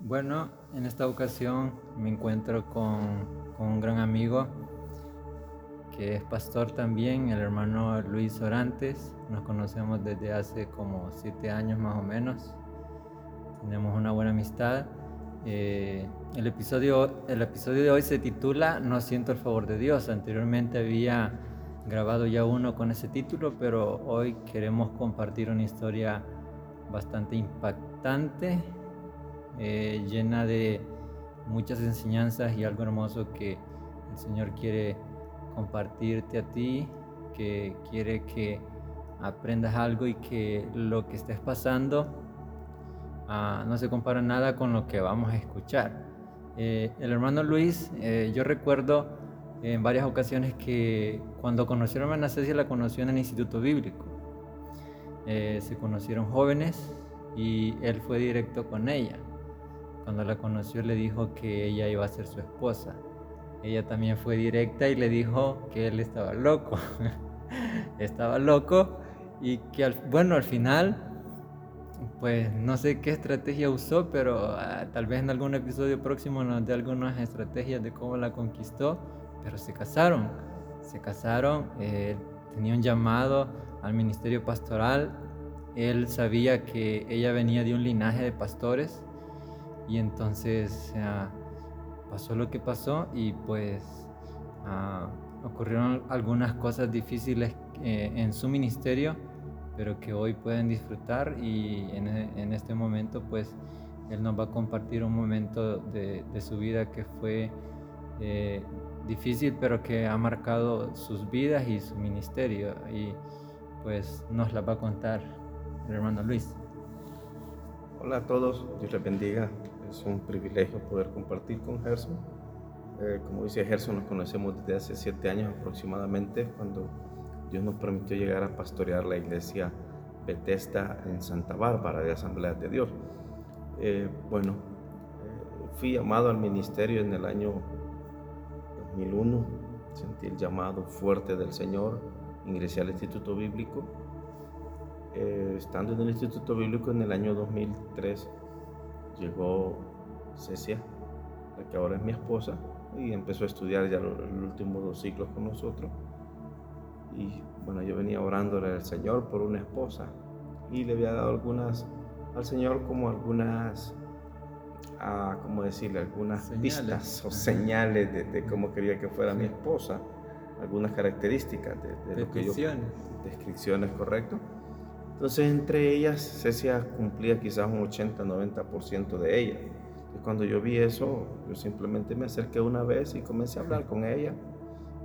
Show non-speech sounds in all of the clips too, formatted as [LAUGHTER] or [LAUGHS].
Bueno, en esta ocasión me encuentro con, un gran amigo que es pastor también, el hermano Luis Orantes. Nos conocemos desde hace como siete años más o menos. Tenemos una buena amistad. Eh, el, episodio, el episodio de hoy se titula No siento el favor de Dios. Anteriormente había grabado ya uno con ese título, pero hoy queremos compartir una historia bastante impactante eh, llena de muchas enseñanzas y algo hermoso que el Señor quiere compartirte a ti, que quiere que aprendas algo y que lo que estés pasando ah, no se compara nada con lo que vamos a escuchar. Eh, el hermano Luis, eh, yo recuerdo en varias ocasiones que cuando conocieron a Cecia la conoció en el Instituto Bíblico. se conocieron jóvenes y él fue directo con ella. Cuando la conoció le dijo que ella iba a ser su esposa. Ella también fue directa y le dijo que él estaba loco. [LAUGHS] estaba loco y que al, bueno, al final, pues no sé qué estrategia usó, pero ah, tal vez en algún episodio próximo nos dé algunas estrategias de cómo la conquistó, pero se casaron. Se casaron, eh, tenía un llamado al ministerio pastoral. Él sabía que ella venía de un linaje de pastores y entonces pasó lo que pasó y pues ah, ocurrieron algunas cosas difíciles eh, en su ministerio, pero que hoy pueden disfrutar y en, e, este momento pues él nos va a compartir un momento de, su vida que fue eh, difícil, pero que ha marcado sus vidas y su ministerio y pues nos la va a contar el hermano Luis. Hola a todos, Dios les bendiga. Es un privilegio poder compartir con Gerson. Eh, como dice Gerson, nos conocemos desde hace siete años aproximadamente, cuando Dios nos permitió llegar a pastorear la iglesia Bethesda en Santa Bárbara de Asamblea de Dios. Eh, bueno, eh, fui llamado al ministerio en el año 2001, sentí el llamado fuerte del Señor, ingresé al Instituto Bíblico. estando en el Instituto Bíblico en el año 2003, llegó Cecia, la que ahora es mi esposa, y empezó a estudiar ya los, últimos dos ciclos con nosotros. Y bueno, yo venía orándole al Señor por una esposa y le había dado algunas al Señor como algunas, ah, ¿cómo decirle? Algunas pistas o señales de, cómo quería que fuera mi esposa, algunas características de, de lo que yo... Descripciones, correcto. Entonces, entre ellas, Cecia cumplía quizás un 80-90% de ella. Y cuando yo vi eso, yo simplemente me acerqué una vez y comencé a hablar con ella.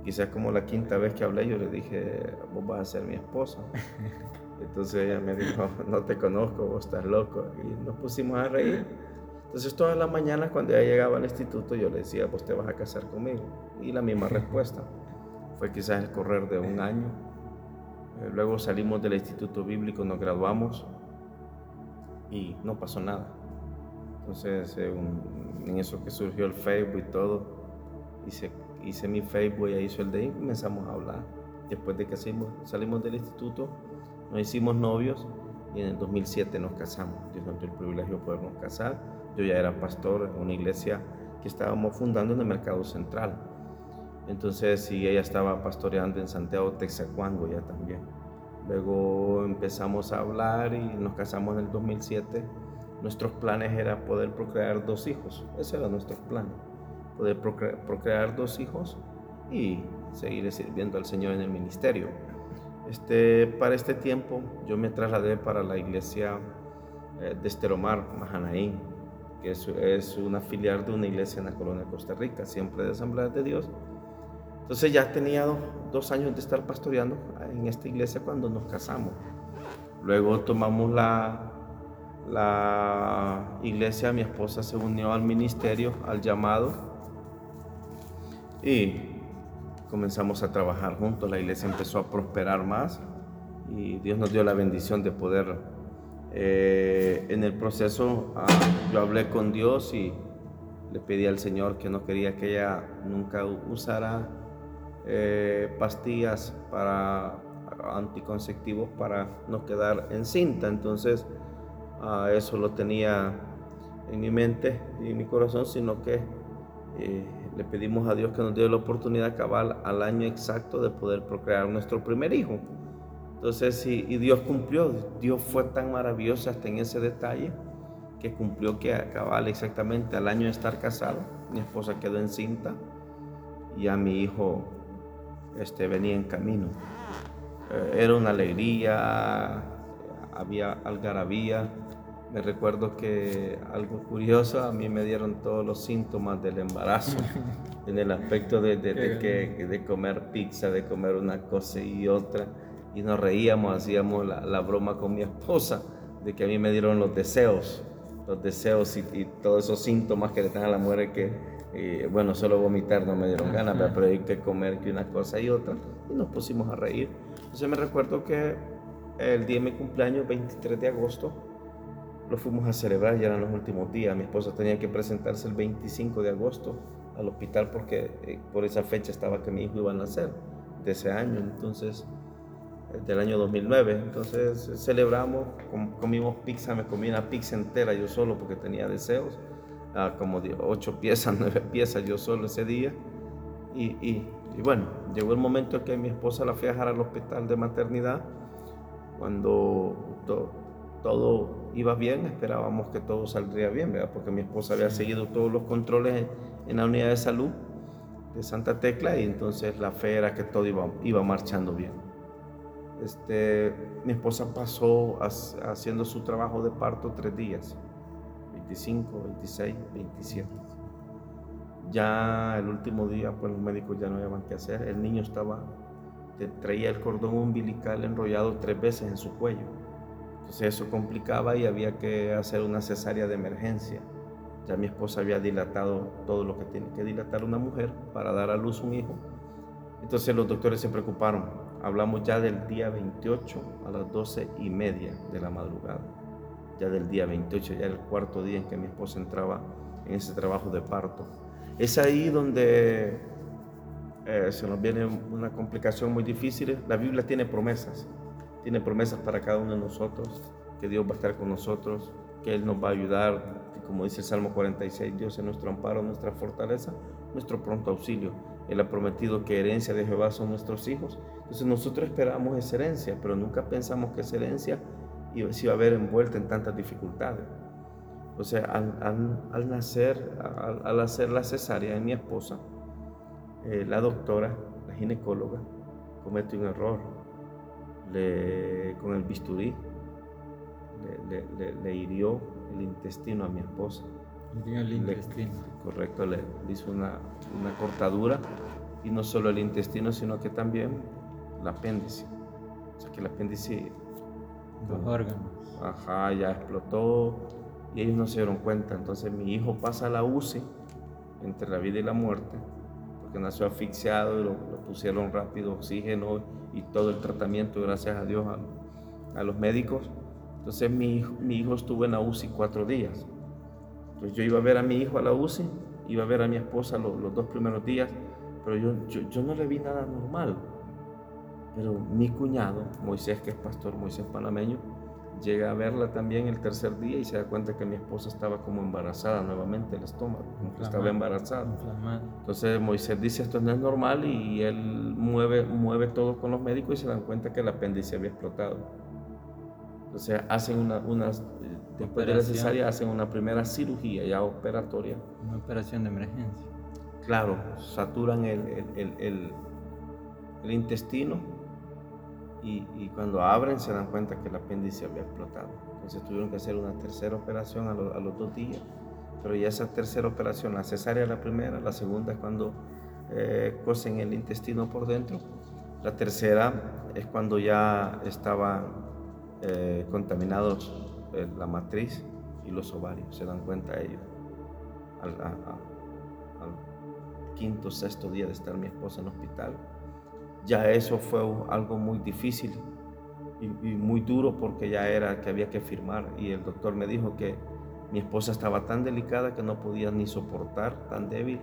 Quizás como la quinta vez que hablé, yo le dije, vos vas a ser mi esposa. [LAUGHS] Entonces ella me dijo, [LAUGHS] no te conozco, vos estás loco. Y nos pusimos a reír. Entonces todas las mañanas cuando ella llegaba al instituto, yo le decía, vos te vas a casar conmigo. Y la misma [LAUGHS] respuesta. Fue quizás el correr de un año luego salimos del instituto bíblico, nos graduamos y no pasó nada. Entonces, en eso que surgió el Facebook y todo, hice, hice mi Facebook y ahí hizo el de y comenzamos a hablar. Después de que salimos, salimos del instituto, nos hicimos novios y en el 2007 nos casamos. Dios nos el privilegio de podernos casar. Yo ya era pastor en una iglesia que estábamos fundando en el Mercado Central. Entonces, ella estaba pastoreando en Santiago, Texacuango ya también. Luego empezamos a hablar y nos casamos en el 2007. Nuestros planes era poder procrear dos hijos. Ese era nuestro plan. Poder procrear, dos hijos y seguir sirviendo al Señor en el ministerio. Este, para este tiempo yo me trasladé para la iglesia eh, de Esteromar, Mahanaín, que es, es una filial de una iglesia en la colonia de Costa Rica, siempre de Asamblea de Dios entonces ya tenía dos, años de estar pastoreando en esta iglesia cuando nos casamos. Luego tomamos la, la iglesia, mi esposa se unió al ministerio, al llamado y comenzamos a trabajar juntos. La iglesia empezó a prosperar más y Dios nos dio la bendición de poder, eh, en el proceso, ah, yo hablé con Dios y le pedí al Señor que no quería que ella nunca usara eh, pastillas para anticonceptivos para no quedar encinta. Entonces, eso lo tenía en mi mente y en mi corazón, sino que eh, le pedimos a Dios que nos dé la oportunidad cabal al año exacto de poder procrear nuestro primer hijo. Entonces, y, y Dios cumplió, Dios fue tan maravilloso hasta en ese detalle que cumplió que cabal exactamente al año de estar casado, mi esposa quedó encinta y a mi hijo este, venía en camino. Eh, era una alegría, había algarabía. Me recuerdo que algo curioso, a mí me dieron todos los síntomas del embarazo, [LAUGHS] en el aspecto de, que, de comer pizza, de comer una cosa y otra. Y nos reíamos, hacíamos la, broma con mi esposa, de que a mí me dieron los deseos, los deseos y, todos esos síntomas que le dan a la mujer que, eh, bueno, solo vomitar no me dieron ganas, hay que comer que una cosa y otra. Y nos pusimos a reír. Entonces me recuerdo que el día de mi cumpleaños, 23 de agosto, lo fuimos a celebrar, ya eran los últimos días. Mi esposa tenía que presentarse el 25 de agosto al hospital porque eh, por esa fecha estaba que mi hijo iba a nacer de ese año, entonces, eh, del año 2009. Entonces celebramos, comimos pizza, me comí una pizza entera yo solo porque tenía deseos, ah, como ocho piezas, [LAUGHS] nueve piezas yo solo ese día. y y bueno, llegó el momento en que mi esposa la fui a dejar al hospital de maternidad. Cuando todo iba bien, esperábamos que todo saldría bien, ¿verdad? porque mi esposa había seguido todos los controles en la unidad de salud de Santa Tecla y entonces la fe era que todo iba, iba marchando bien. Este, mi esposa pasó haciendo su trabajo de parto tres días, 25, 26, 27 ya el último día, pues los médicos ya no habían qué hacer. El niño estaba, traía el cordón umbilical enrollado tres veces en su cuello. Entonces eso complicaba y había que hacer una cesárea de emergencia. Ya mi esposa había dilatado todo lo que tiene que dilatar una mujer para dar a luz un hijo. Entonces los doctores se preocuparon. Hablamos ya del día 28 a las 12 y media de la madrugada. Ya del día 28, ya el cuarto día en que mi esposa entraba en ese trabajo de parto. Es ahí donde eh, se nos viene una complicación muy difícil. La Biblia tiene promesas, tiene promesas para cada uno de nosotros, que Dios va a estar con nosotros, que Él nos va a ayudar, como dice el Salmo 46, Dios es nuestro amparo, nuestra fortaleza, nuestro pronto auxilio. Él ha prometido que herencia de Jehová son nuestros hijos. Entonces nosotros esperamos esa herencia, pero nunca pensamos que esa herencia se iba a ver envuelta en tantas dificultades. O sea, al, nacer, al, hacer la cesárea en mi esposa, eh, la doctora, la ginecóloga, comete un error. con el bisturí le, hirió el intestino a mi esposa. Le el intestino. correcto, le, hizo una, cortadura y no solo el intestino, sino que también el apéndice. O sea que el apéndice... Los órganos. Ajá, ya explotó, y ellos no se dieron cuenta. Entonces mi hijo pasa a la UCI entre la vida y la muerte, porque nació asfixiado y lo, pusieron rápido oxígeno y todo el tratamiento, gracias a Dios, a, los médicos. Entonces mi mi hijo estuvo en la UCI cuatro días. Entonces yo iba a ver a mi hijo a la UCI, iba a ver a mi esposa los, dos primeros días, pero yo, yo, yo no le vi nada normal. Pero mi cuñado, Moisés, que es pastor, Moisés panameño, llega a verla también el tercer día y se da cuenta que mi esposa estaba como embarazada nuevamente, el estómago, como que estaba embarazada. Entonces Moisés dice esto no es normal y él mueve, mueve todo con los médicos y se dan cuenta que el apéndice había explotado. Entonces hacen una, unas, después de la cesárea hacen una primera cirugía ya operatoria. Una operación de emergencia. Claro, saturan el, el, el, el intestino y, cuando abren se dan cuenta que el apéndice había explotado. Entonces tuvieron que hacer una tercera operación a, los dos días, pero ya esa tercera operación, la cesárea la primera, la segunda es cuando eh, cosen el intestino por dentro, la tercera es cuando ya estaban eh, contaminados eh, la matriz y los ovarios, se dan cuenta ellos. Al, al quinto, sexto día de estar mi esposa en el hospital, ya eso fue algo muy difícil y, muy duro porque ya era que había que firmar y el doctor me dijo que mi esposa estaba tan delicada que no podía ni soportar, tan débil,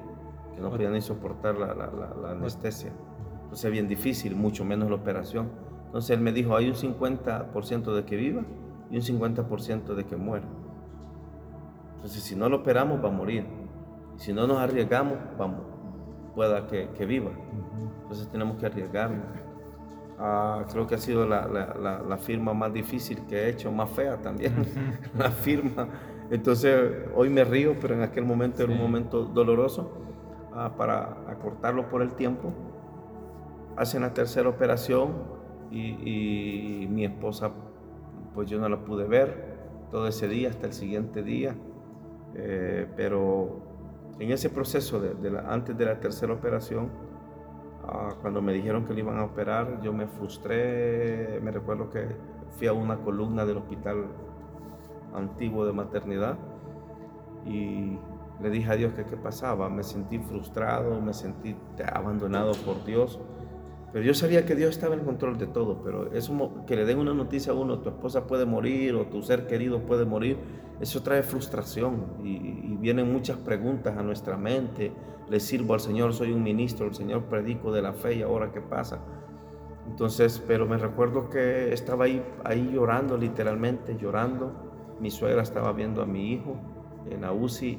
que no podía ni soportar la, anestesia. Entonces bien difícil, mucho menos la operación. Entonces él me dijo, hay un 50% de que viva y un 50% de que muera. Entonces, si no lo operamos, va a morir. Si no nos arriesgamos, vamos, pueda que, viva. Entonces tenemos que arriesgarnos. Ah, creo que ha sido la, firma más difícil que he hecho, más fea también, [LAUGHS] la firma. Entonces hoy me río, pero en aquel momento era un momento doloroso. Ah, para acortarlo por el tiempo, hacen la tercera operación y, mi esposa, pues yo no la pude ver todo ese día hasta el siguiente día, eh, pero en ese proceso, de, antes de la tercera operación, ah, cuando me dijeron que le iban a operar, yo me frustré, me recuerdo que fui a una columna del hospital antiguo de maternidad y le dije a Dios que qué pasaba, me sentí frustrado, me sentí abandonado por Dios. Pero yo sabía que Dios estaba en control de todo, pero eso que le den una noticia a uno, tu esposa puede morir o tu ser querido puede morir, eso trae frustración y, vienen muchas preguntas a nuestra mente. Le sirvo al Señor, soy un ministro, el Señor predico de la fe y ahora qué pasa. Entonces, pero me recuerdo que estaba ahí, llorando, literalmente llorando. Mi suegra estaba viendo a mi hijo en la.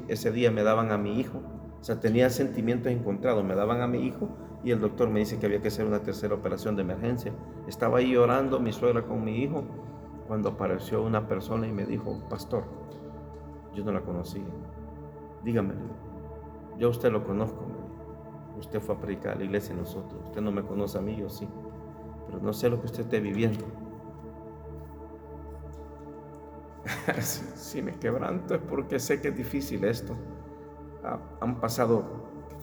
Ese día me daban a mi hijo. O sea, tenía sentimientos encontrados. Me daban a mi hijo y el doctor me dice que había que hacer una tercera operación de emergencia. Estaba ahí llorando mi suegra con mi hijo cuando apareció una persona y me dijo, pastor, yo no la conocía. Dígame, yo usted lo conozco, Usted fue a predicar a la iglesia y nosotros. Usted no me conoce a mí, yo sí. Pero no sé lo que usted esté viviendo. [LAUGHS] si, me quebranto es porque sé que es difícil esto. Han pasado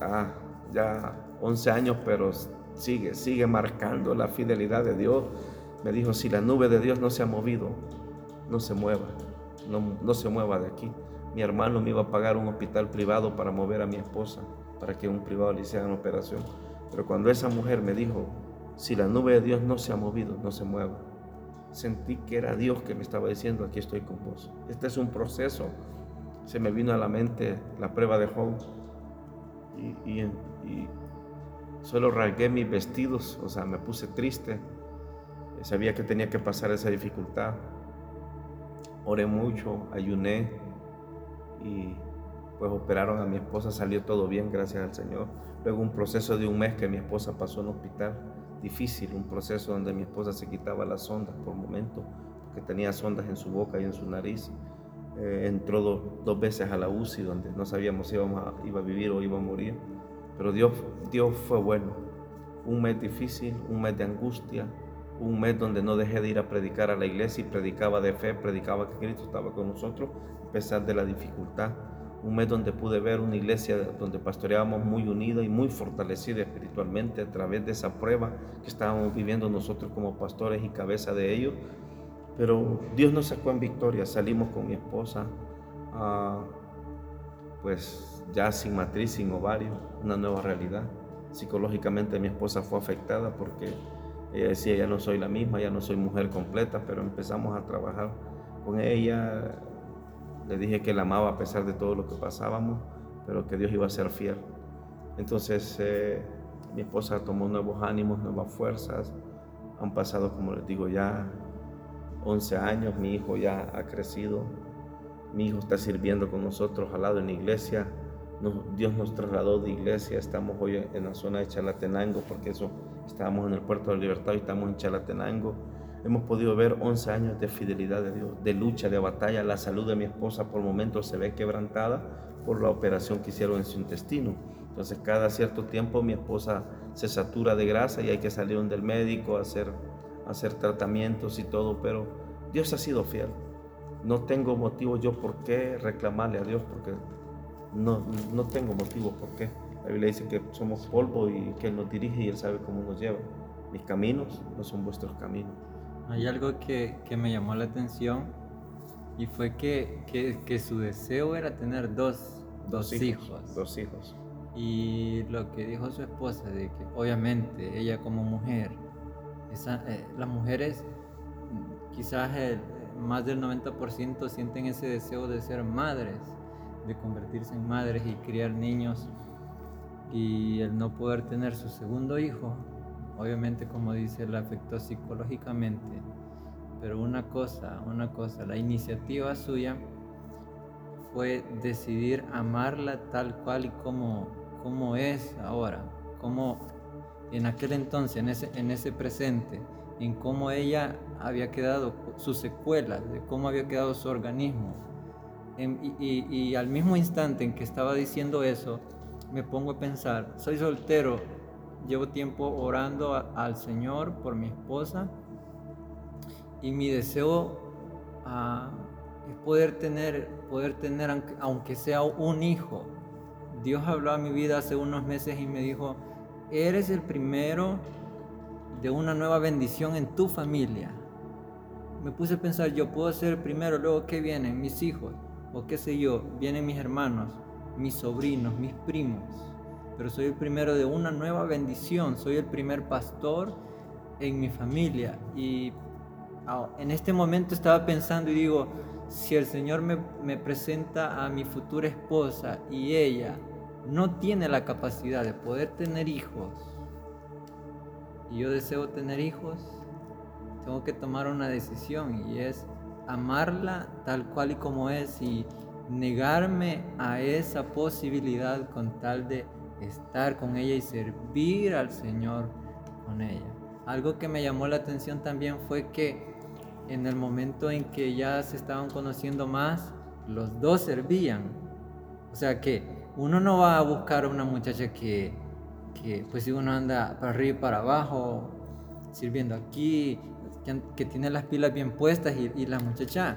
ah, ya 11 años, pero sigue, sigue marcando la fidelidad de Dios. Me dijo, si la nube de Dios no se ha movido, no se mueva no, se mueva de aquí. Mi hermano me iba a pagar un hospital privado para mover a mi esposa, para que un privado le hiciera una operación. Pero cuando esa mujer me dijo, si la nube de Dios no se ha movido, no se mueva, sentí que era Dios que me estaba diciendo, aquí estoy con vos. Este es un proceso. Se me vino a la mente la prueba de Job y, y, solo rasgué mis vestidos, o sea, me puse triste. Sabía que tenía que pasar esa dificultad oré mucho, ayuné y pues operaron a mi esposa, salió todo bien, gracias al Señor. Luego un proceso de un mes que mi esposa pasó en hospital, difícil, un proceso donde mi esposa se quitaba las sondas por momento, porque tenía sondas en su boca y en su nariz. Eh, entró dos veces a la UCI, donde no sabíamos si iba a vivir o iba a morir. Pero Dios, Dios fue bueno. Un mes difícil, un mes de angustia, un mes donde no dejé de ir a predicar a la iglesia y predicaba de fe, predicaba que Cristo estaba con nosotros a pesar de la dificultad. Un mes donde pude ver una iglesia donde pastoreábamos muy unida y muy fortalecida espiritualmente a través de esa prueba que estábamos viviendo nosotros como pastores y cabeza de ellos. Pero Dios nos sacó en victoria. Salimos con mi esposa, ah, pues ya sin matriz, sin ovario, una nueva realidad. Psicológicamente mi esposa fue afectada porque ella decía, ya no soy la misma, ya no soy mujer completa, pero empezamos a trabajar con ella. Le dije que la amaba a pesar de todo lo que pasábamos, pero que Dios iba a ser fiel. Entonces eh, mi esposa tomó nuevos ánimos, nuevas fuerzas. Han pasado, como les digo, ya 11 años, mi hijo ya ha crecido, mi hijo está sirviendo con nosotros al lado en la iglesia. Dios nos trasladó de iglesia, estamos hoy en la zona de Chalatenango, porque eso estábamos en el puerto de Libertad y estamos en Chalatenango. Hemos podido ver 11 años de fidelidad de Dios, de lucha, de batalla. La salud de mi esposa por momentos se ve quebrantada por la operación que hicieron en su intestino. Entonces cada cierto tiempo mi esposa se satura de grasa y hay que salir del médico a hacer, hacer tratamientos y todo, pero Dios ha sido fiel. No tengo motivo yo por qué reclamarle a Dios, porque no, no tengo motivo por qué. La Biblia dice que somos polvo y que Él nos dirige y Él sabe cómo nos lleva. Mis caminos no son vuestros caminos. Hay algo que, que me llamó la atención y fue que, que, que su deseo era tener dos, dos, hijos, Dos hijos. Y lo que dijo su esposa, de que obviamente ella como mujer, eh, las mujeres quizás más del 90% sienten ese deseo de ser madres de convertirse en madres y criar niños y el no poder tener su segundo hijo, obviamente como dice, le afectó psicológicamente. Pero una cosa, una cosa, la iniciativa suya fue decidir amarla tal cual y como, como es ahora, como en aquel entonces, en ese, en ese presente, en cómo ella había quedado, sus secuelas, de cómo había quedado su organismo. y, al mismo instante en que estaba diciendo eso, me pongo a pensar, soy soltero, llevo tiempo orando al Señor por mi esposa y mi deseo ah, es poder tener, poder tener, aunque sea un hijo. Dios habló a mi vida hace unos meses y me dijo, eres el primero de una nueva bendición en tu familia. Me puse a pensar, yo puedo ser el primero, luego que vienen mis hijos, o qué sé yo, vienen mis hermanos, mis sobrinos, mis primos, pero soy el primero de una nueva bendición, soy el primer pastor en mi familia. Y en este momento estaba pensando y digo, si el Señor me presenta a mi futura esposa y ella no tiene la capacidad de poder tener hijos, y yo deseo tener hijos, tengo que tomar una decisión y es amarla tal cual y como es y negarme a esa posibilidad con tal de estar con ella y servir al Señor con ella. Algo que me llamó la atención también fue que en el momento en que ya se estaban conociendo más, los dos servían. O sea que uno no va a buscar una muchacha que, que pues si uno anda para arriba y para abajo, sirviendo aquí, que, tiene las pilas bien puestas y, la muchacha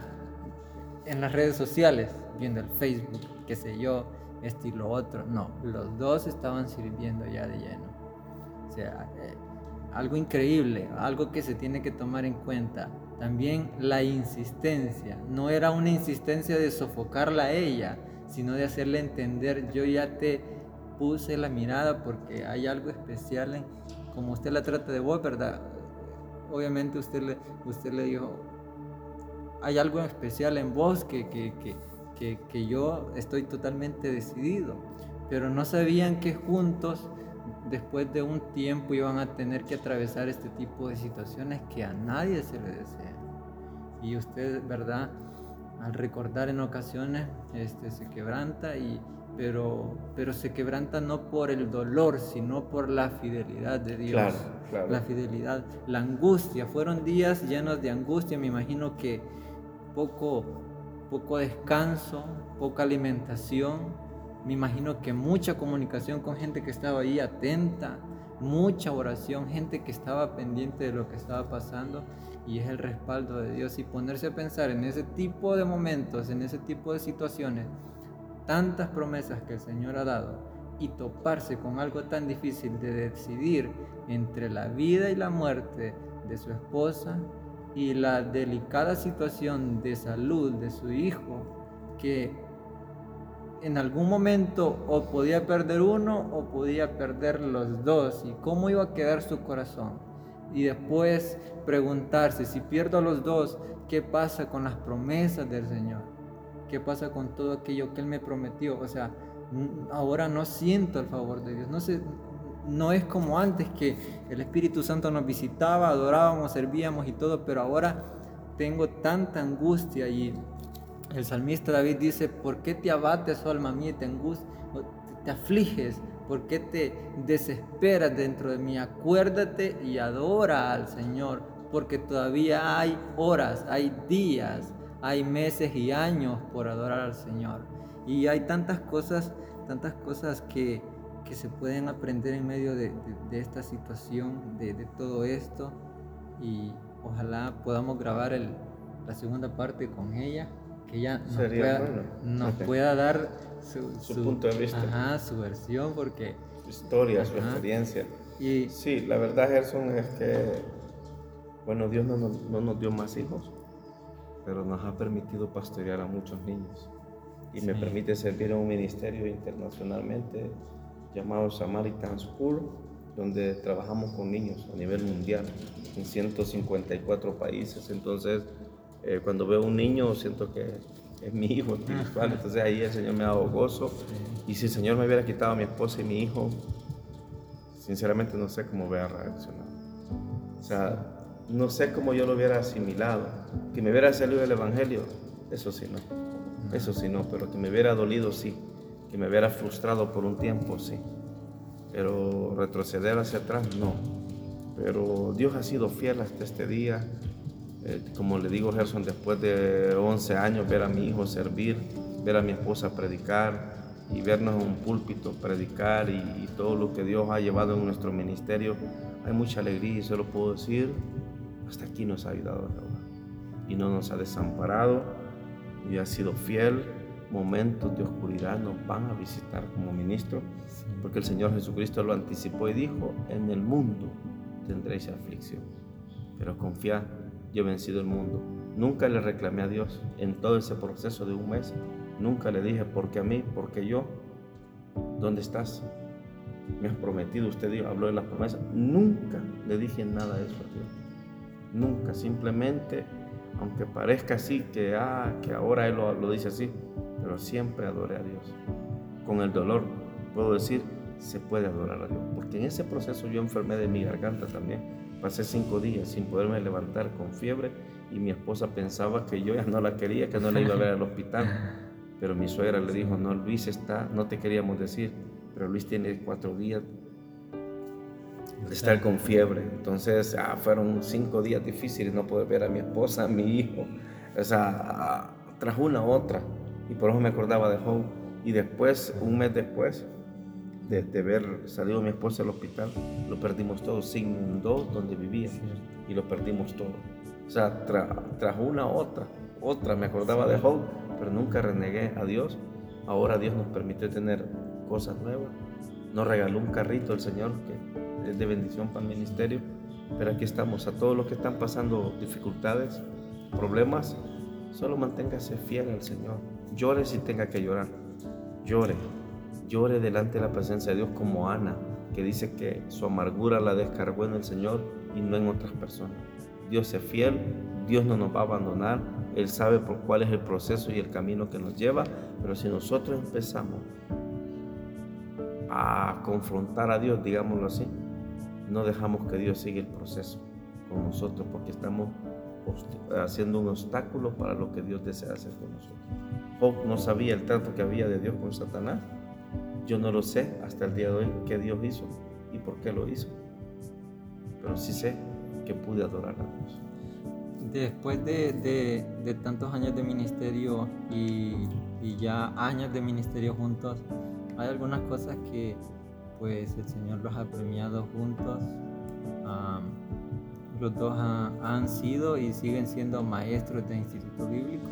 en las redes sociales, viendo el Facebook, qué sé yo, esto y lo otro. No, los dos estaban sirviendo ya de lleno. O sea, eh, algo increíble, algo que se tiene que tomar en cuenta. También la insistencia, no era una insistencia de sofocarla a ella, sino de hacerle entender, yo ya te puse la mirada porque hay algo especial en como usted la trata de vos, ¿verdad? Obviamente usted le, usted le dijo, hay algo especial en vos que, que, que, que yo estoy totalmente decidido, pero no sabían que juntos después de un tiempo iban a tener que atravesar este tipo de situaciones que a nadie se le desea. Y usted, ¿verdad? Al recordar en ocasiones, este, se quebranta y, pero, pero se quebranta no por el dolor, sino por la fidelidad de Dios. La fidelidad, la angustia. Fueron días llenos de angustia, me imagino que poco, poco descanso, poca alimentación, me imagino que mucha comunicación con gente que estaba ahí atenta, mucha oración, gente que estaba pendiente de lo que estaba pasando y es el respaldo de Dios y ponerse a pensar en ese tipo de momentos, en ese tipo de situaciones tantas promesas que el Señor ha dado y toparse con algo tan difícil de decidir entre la vida y la muerte de su esposa y la delicada situación de salud de su hijo, que en algún momento o podía perder uno o podía perder los dos y cómo iba a quedar su corazón. Y después preguntarse, si pierdo a los dos, ¿qué pasa con las promesas del Señor? ¿Qué pasa con todo aquello que Él me prometió? O sea, ahora no siento el favor de Dios. No, sé, no es como antes que el Espíritu Santo nos visitaba, adorábamos, servíamos y todo, pero ahora tengo tanta angustia y el salmista David dice, ¿por qué te abates, oh alma mía, te angustia, te afliges? ¿Por qué te desesperas dentro de mí? Acuérdate y adora al Señor, porque todavía hay horas, hay días hay meses y años por adorar al Señor. Y hay tantas cosas, tantas cosas que, que se pueden aprender en medio de, esta situación, de, todo esto. Y ojalá podamos grabar la segunda parte con ella, que ella nos, pueda, dar su, punto de vista. su versión, porque... Su historia, su experiencia. Y, sí, la verdad, Gerson, es que, bueno, Dios no, no nos dio más hijos pero nos ha permitido pastorear a muchos niños y me permite servir en un ministerio internacionalmente llamado Samaritan School, donde trabajamos con niños a nivel mundial en 154 países. Entonces, eh, cuando veo un niño, siento que es mi hijo espiritual. Entonces, ahí el Señor me ha dado gozo. Y si el Señor me hubiera quitado a mi esposa y mi hijo, sinceramente no sé cómo hubiera reaccionado. O sea, no sé cómo yo lo hubiera asimilado. Que me hubiera salido el Evangelio, eso sí no. Eso sí no, pero que me hubiera dolido sí. Que me hubiera frustrado por un tiempo sí. Pero retroceder hacia atrás no. Pero Dios ha sido fiel hasta este día. Eh, como le digo Gerson, después de 11 años ver a mi hijo servir, ver a mi esposa predicar y vernos en un púlpito predicar y, y todo lo que Dios ha llevado en nuestro ministerio, hay mucha alegría y se lo puedo decir, hasta aquí nos ha ayudado Jehová y no nos ha desamparado y ha sido fiel. Momentos de oscuridad nos van a visitar como ministro, porque el Señor Jesucristo lo anticipó y dijo, en el mundo tendréis aflicción, pero confiad, yo he vencido el mundo. Nunca le reclamé a Dios en todo ese proceso de un mes, nunca le dije, porque a mí, porque yo, ¿dónde estás? Me has prometido, usted habló de las promesas. Nunca le dije nada de eso a Dios. Nunca, simplemente, aunque parezca así, que, ah, que ahora Él lo, lo dice así, pero siempre adoré a Dios. Con el dolor, puedo decir, se puede adorar a Dios. Porque en ese proceso yo enfermé de mi garganta también. Pasé cinco días sin poderme levantar con fiebre y mi esposa pensaba que yo ya no la quería, que no la iba a ver al hospital. [LAUGHS] Pero mi suegra le dijo, no, Luis está, no te queríamos decir, pero Luis tiene cuatro días de estar con fiebre. Entonces, ah, fueron cinco días difíciles no poder ver a mi esposa, a mi hijo. O sea, ah, tras una otra. Y por eso me acordaba de Hope. Y después, un mes después de, de ver salido mi esposa al hospital, lo perdimos todo. Se inundó donde vivía y lo perdimos todo. O sea, tra, tras una otra, otra, me acordaba de Hope, pero nunca renegué a Dios. Ahora Dios nos permitió tener cosas nuevas. Nos regaló un carrito el Señor que es de bendición para el ministerio. Pero aquí estamos, a todos los que están pasando dificultades, problemas, solo manténgase fiel al Señor. Llore si tenga que llorar. Llore. Llore delante de la presencia de Dios como Ana, que dice que su amargura la descargó en el Señor y no en otras personas. Dios es fiel, Dios no nos va a abandonar, Él sabe por cuál es el proceso y el camino que nos lleva, pero si nosotros empezamos a confrontar a Dios, digámoslo así, no dejamos que Dios siga el proceso con nosotros porque estamos haciendo un obstáculo para lo que Dios desea hacer con nosotros. Job no sabía el trato que había de Dios con Satanás. Yo no lo sé hasta el día de hoy qué Dios hizo y por qué lo hizo. Pero sí sé que pude adorar a Dios. Después de, tantos años de ministerio y, ya años de ministerio juntos, hay algunas cosas que pues el Señor los ha premiado juntos. Um, los dos ha, han sido y siguen siendo maestros de instituto bíblico.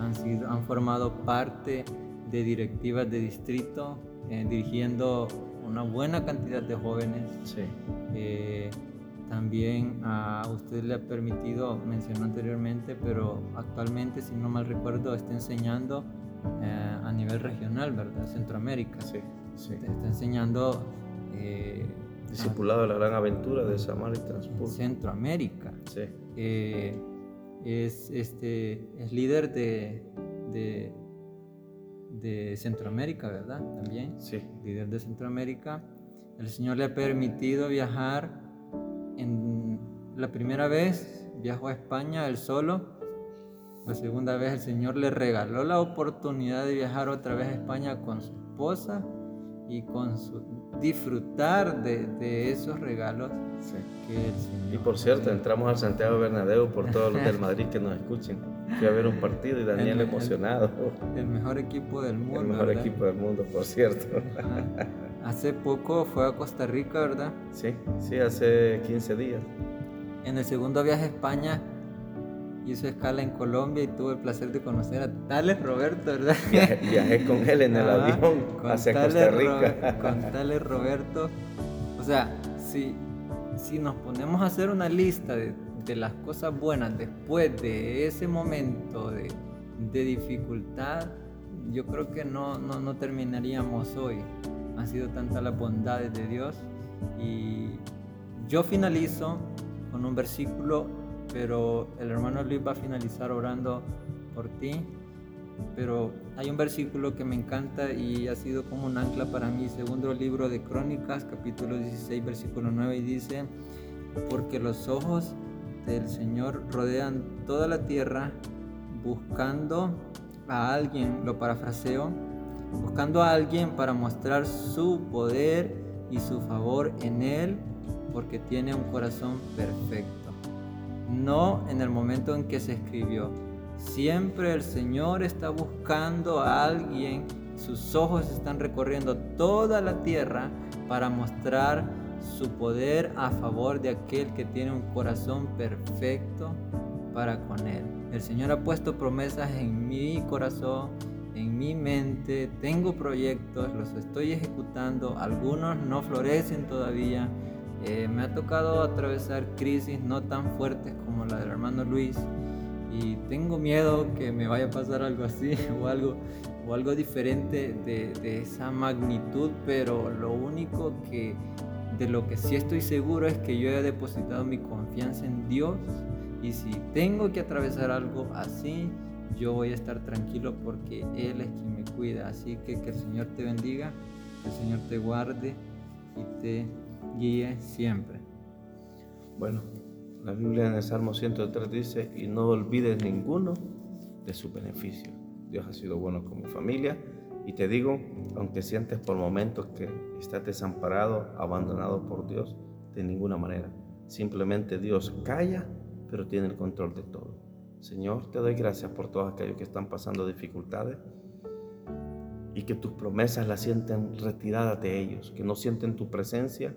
Han, sido, han formado parte de directivas de distrito, eh, dirigiendo una buena cantidad de jóvenes. Sí. Eh, también a usted le ha permitido, mencionó anteriormente, pero actualmente, si no mal recuerdo, está enseñando eh, a nivel regional, ¿verdad? Centroamérica. Sí, sí. Está enseñando... Eh, Discipulado de la gran aventura de Samaritan Spur. Centroamérica. Sí. Es, este, es líder de, de, de Centroamérica, ¿verdad? También. Sí. Líder de Centroamérica. El Señor le ha permitido viajar en la primera vez viajó a España él solo. La segunda vez el Señor le regaló la oportunidad de viajar otra vez a España con su esposa y con su disfrutar de, de esos regalos sí. que el Señor. Y por cierto, entramos al Santiago Bernabéu por todos los del Madrid que nos escuchen. Fui a ver un partido y Daniel El- emocionado. El mejor equipo del mundo. El mejor ¿verdad? equipo del mundo, por cierto. Ajá. Hace poco fue a Costa Rica, ¿verdad? Sí, sí, hace 15 días. En el segundo viaje a España hizo escala en Colombia y tuve el placer de conocer a Tales Roberto, ¿verdad? Viajé, con él en el Ah, avión hacia Tales Costa Rica. con Tales Roberto. O sea, si, si nos ponemos a hacer una lista de, de las cosas buenas después de ese momento de, de dificultad, yo creo que no, no, no terminaríamos hoy. Han sido tantas las bondades de Dios. Y yo finalizo con un versículo, pero el hermano Luis va a finalizar orando por ti. Pero hay un versículo que me encanta y ha sido como un ancla para mí. Segundo libro de Crónicas, capítulo 16, versículo 9, y dice, porque los ojos del Señor rodean toda la tierra, buscando a alguien, lo parafraseo, buscando a alguien para mostrar su poder y su favor en él, porque tiene un corazón perfecto. No en el momento en que se escribió. Siempre el Señor está buscando a alguien, sus ojos están recorriendo toda la tierra para mostrar su poder a favor de aquel que tiene un corazón perfecto para con Él. El Señor ha puesto promesas en mi corazón, en mi mente, tengo proyectos, los estoy ejecutando, algunos no florecen todavía. Eh, me ha tocado atravesar crisis no tan fuertes como la del hermano Luis y tengo miedo que me vaya a pasar algo así [LAUGHS] o algo, o algo diferente de, de esa magnitud, pero lo único que de lo que sí estoy seguro es que yo he depositado mi confianza en Dios y si tengo que atravesar algo así, yo voy a estar tranquilo porque Él es quien me cuida. Así que que el Señor te bendiga, que el Señor te guarde y te guíe siempre. Bueno, la Biblia en el Salmo 103 dice, y no olvides ninguno de su beneficio. Dios ha sido bueno con mi familia y te digo, aunque sientes por momentos que estás desamparado, abandonado por Dios, de ninguna manera. Simplemente Dios calla, pero tiene el control de todo. Señor, te doy gracias por todos aquellos que están pasando dificultades y que tus promesas las sienten retiradas de ellos, que no sienten tu presencia,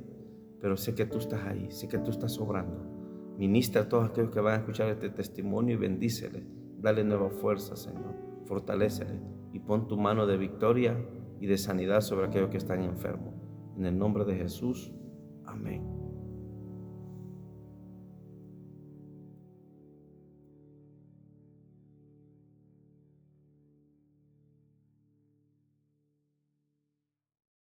pero sé que tú estás ahí, sé que tú estás sobrando. Ministra a todos aquellos que van a escuchar este testimonio y bendícele. Dale nueva fuerza, Señor. Fortalécele y pon tu mano de victoria y de sanidad sobre aquellos que están enfermos. En el nombre de Jesús. Amén.